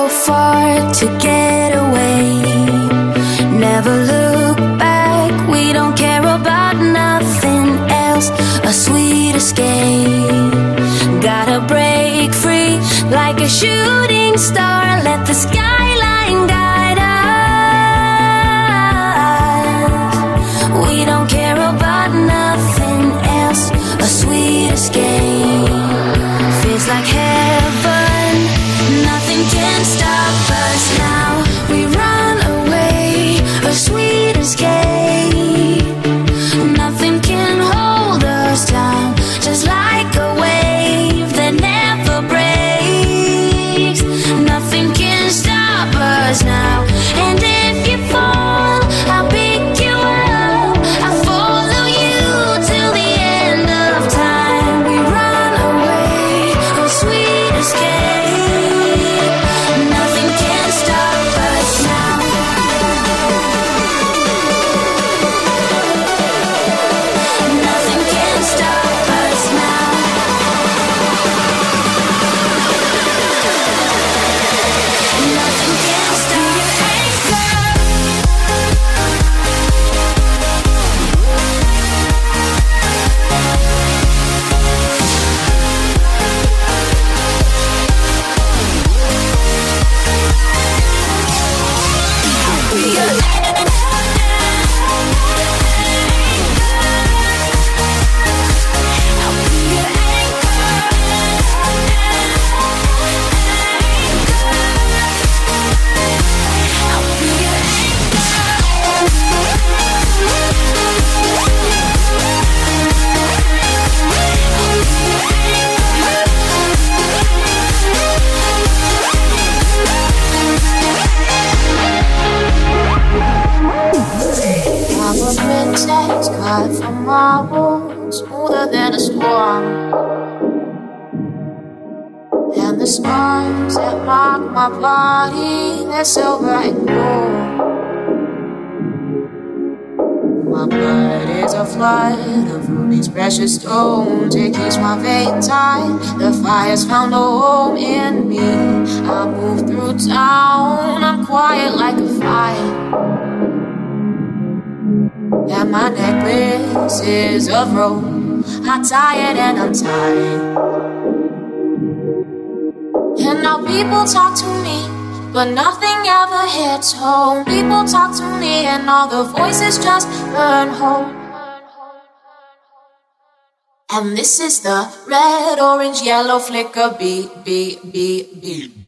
so far to get away. Never look back, we don't care about nothing else. A sweet escape. Gotta break free like a shooting star. blood is a flood of rubies, precious stones. It keeps my veins tight. The fire's found a home in me. I move through town. I'm quiet like a fire. And my necklace is of rope. I tie it and I'm tired. And now people talk to me. But nothing ever hits home. People talk to me and all the voices just burn home. And this is the red, orange, yellow flicker beat, beat, beat, beat.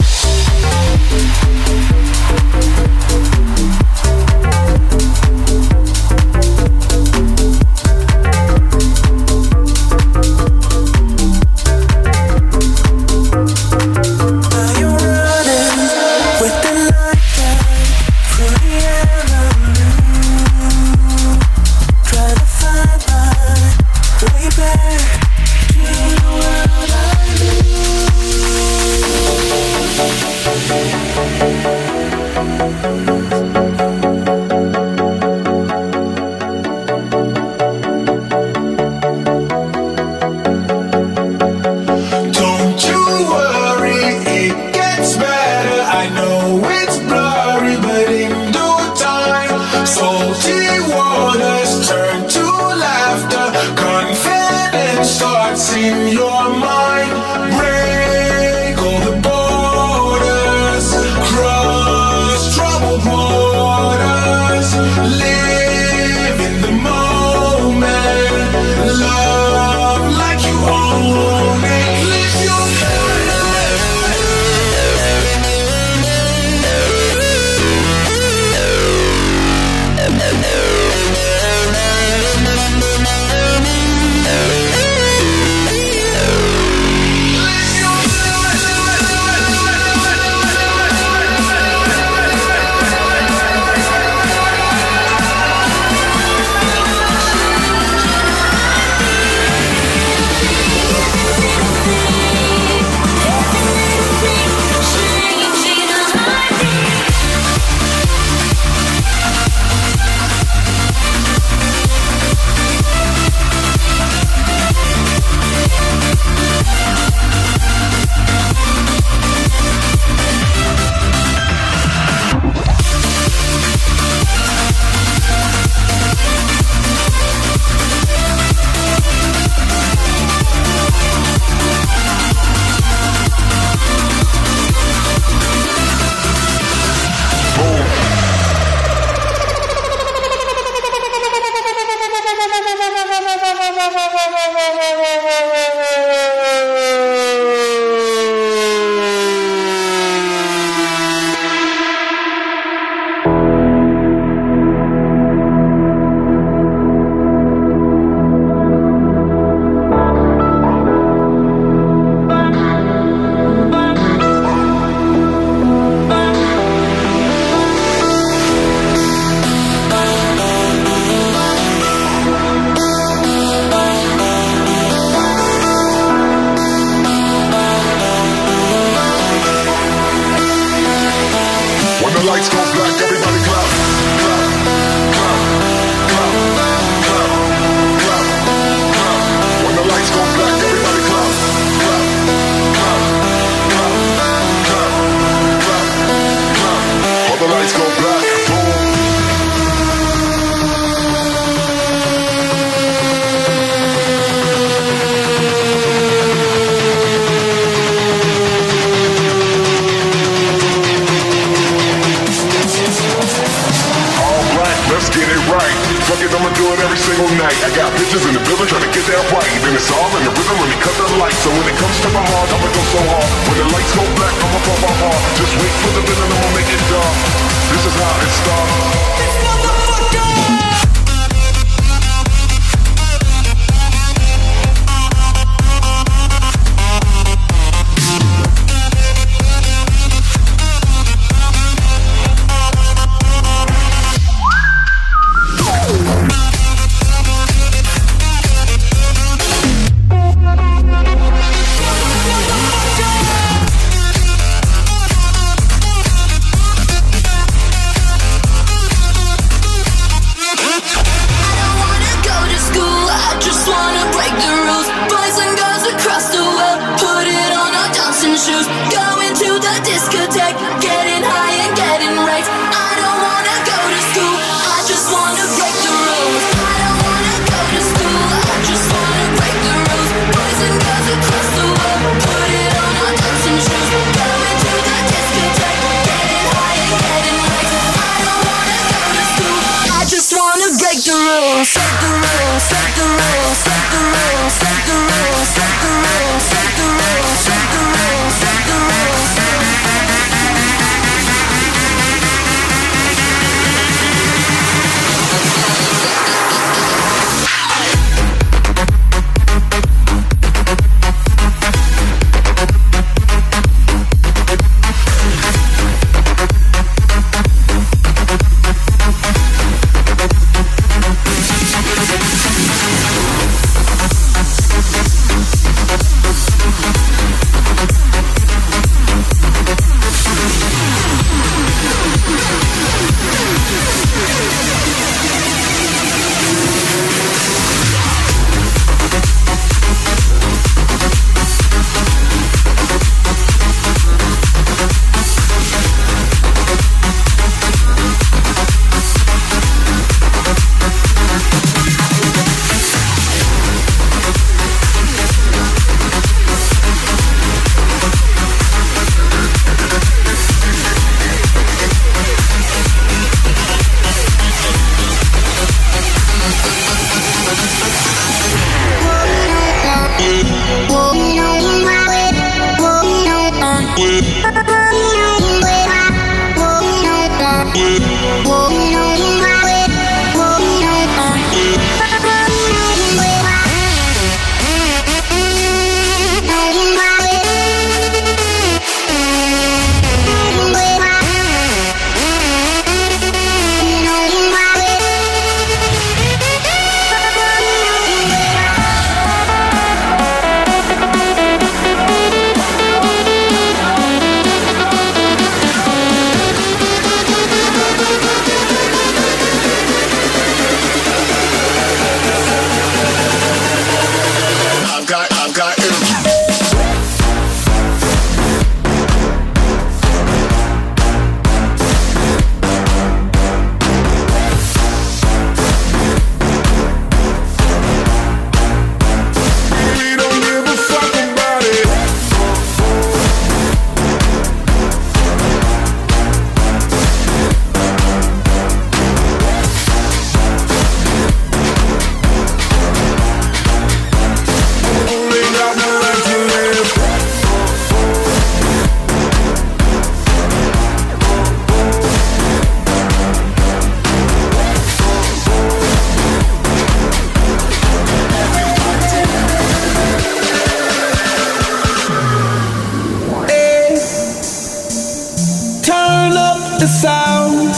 the sound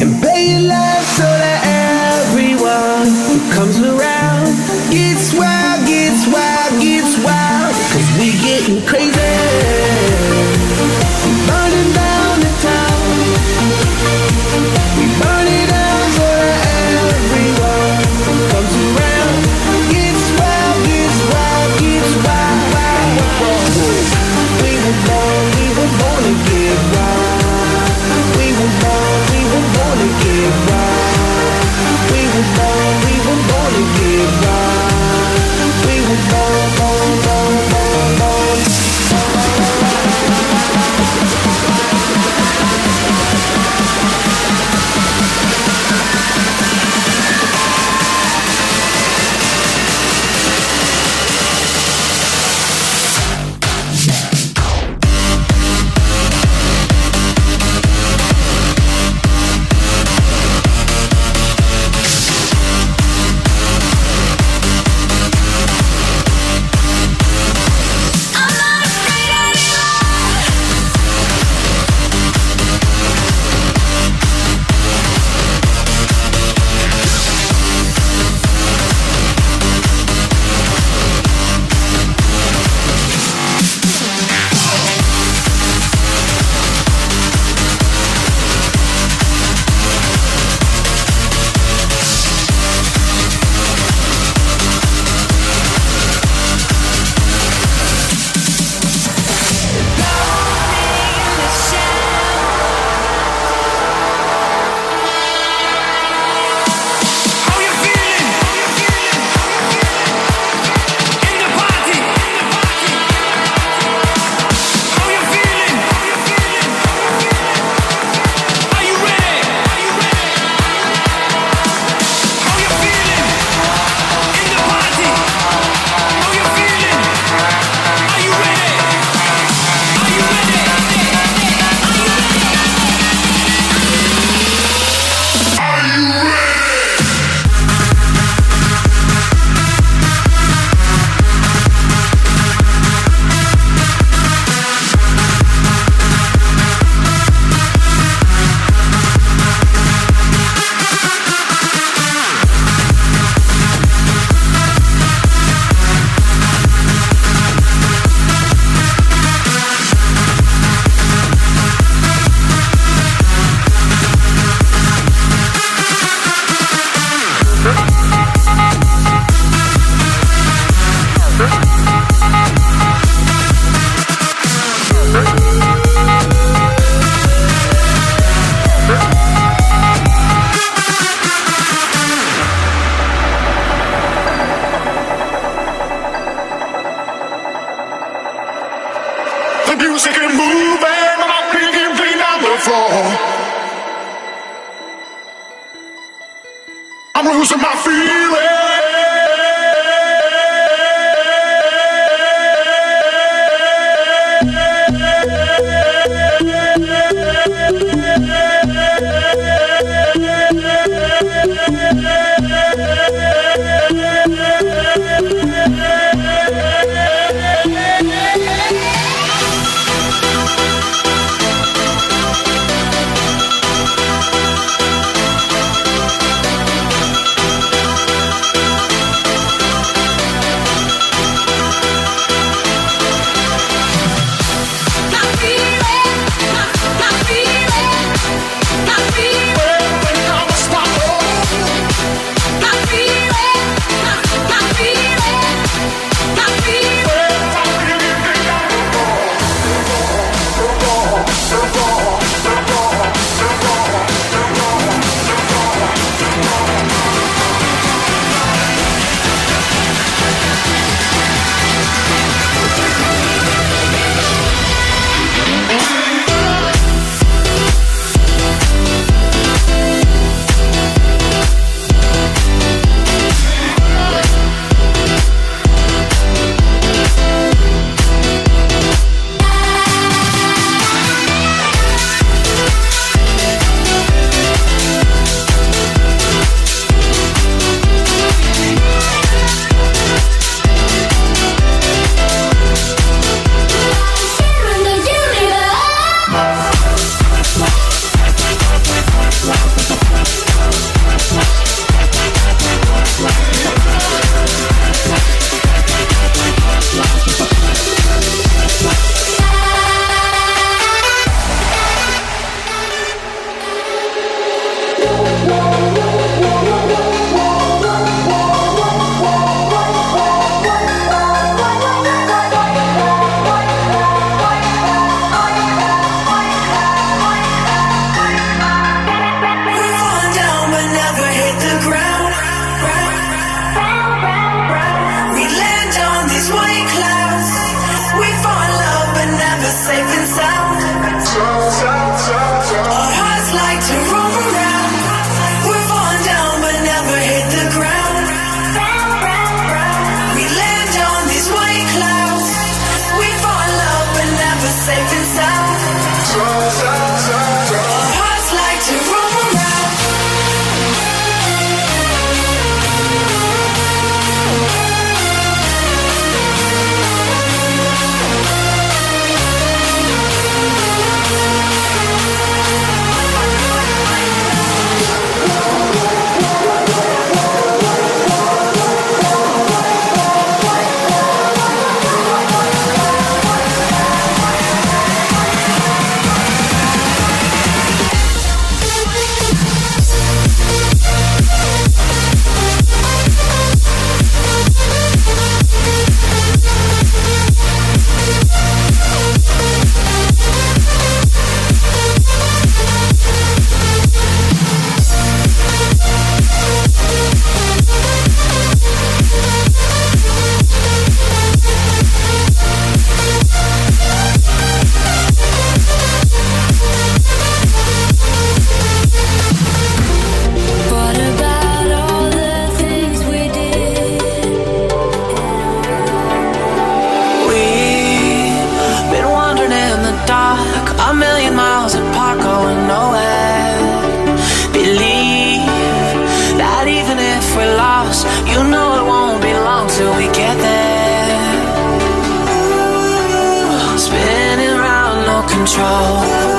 and play it loud so that everyone who comes around gets wild, gets wild, gets wild. Cause we getting crazy. ground. 潮。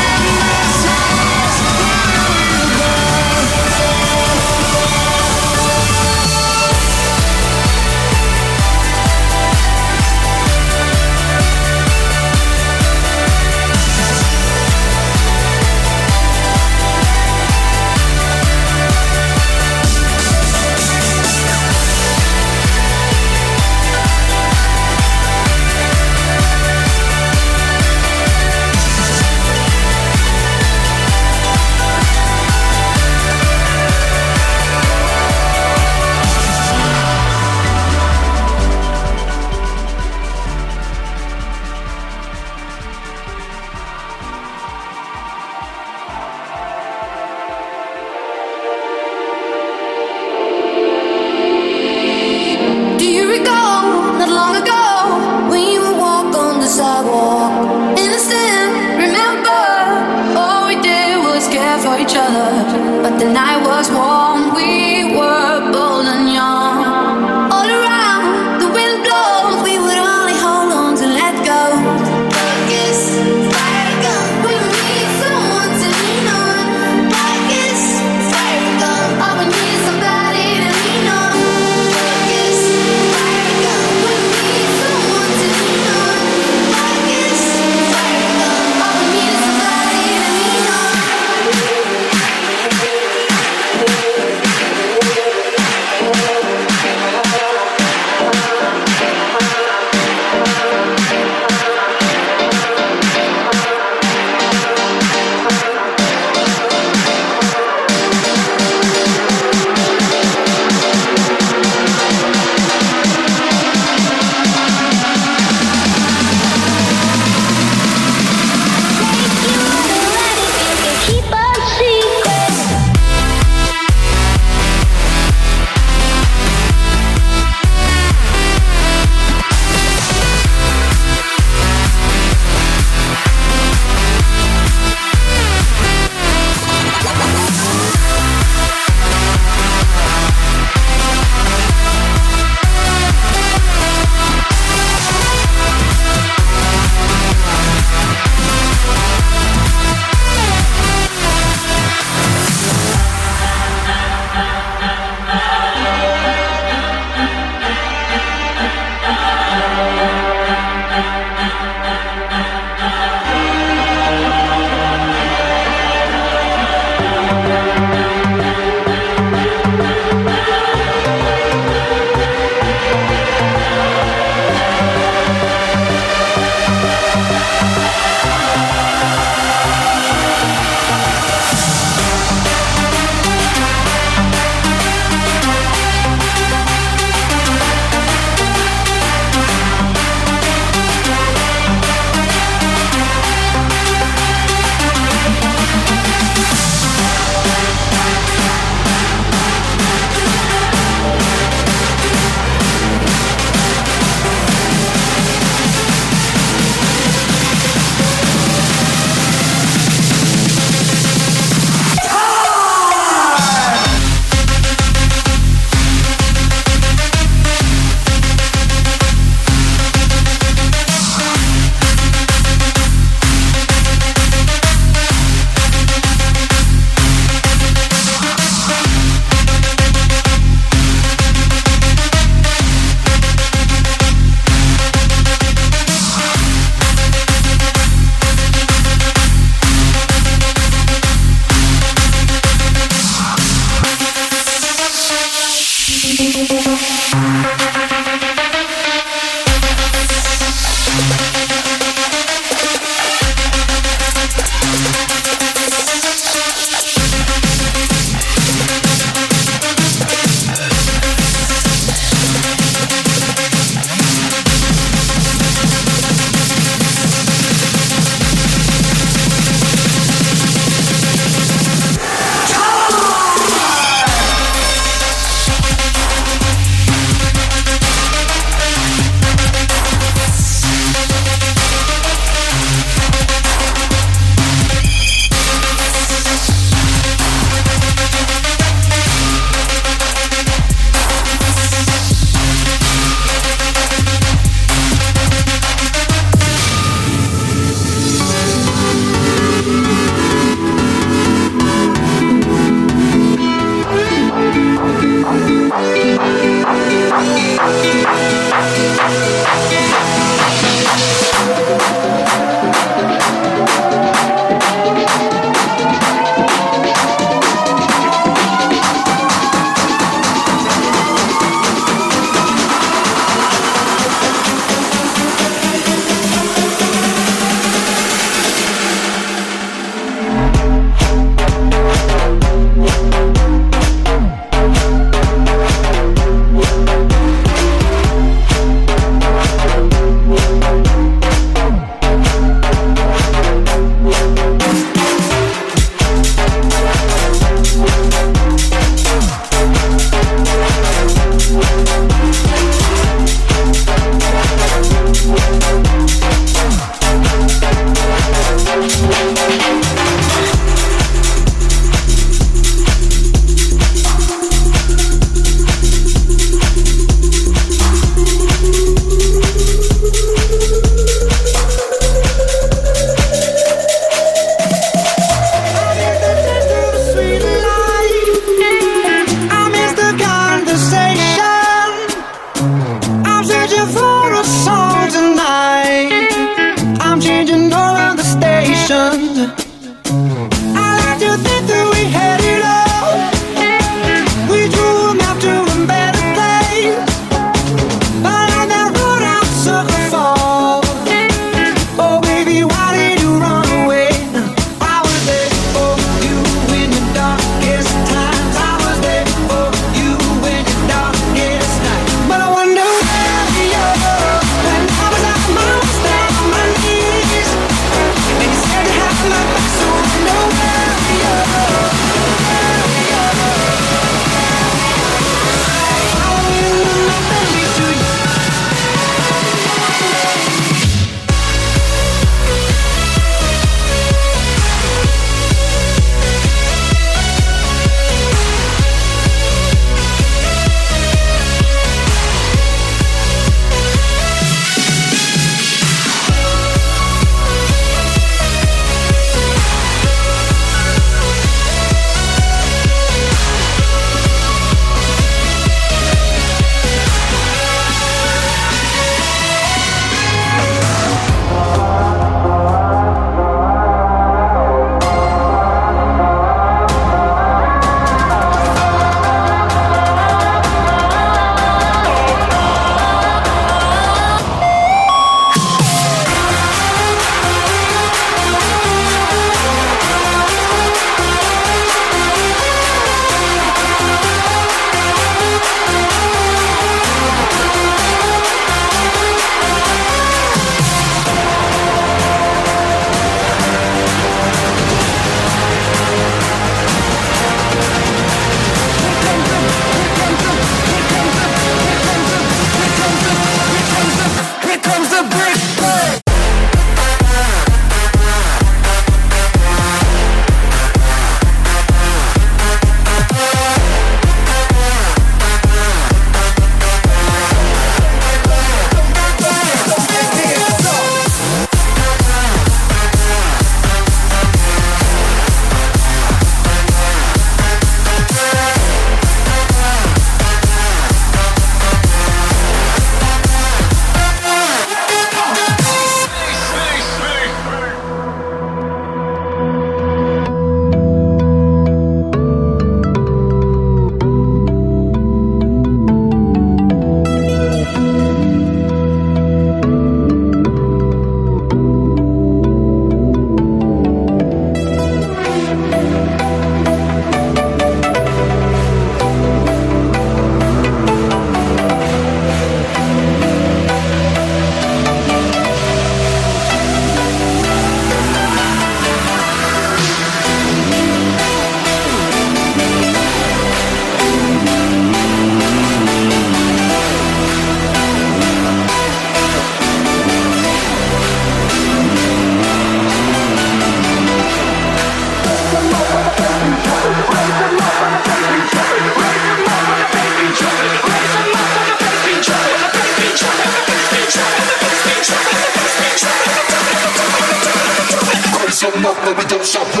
Up,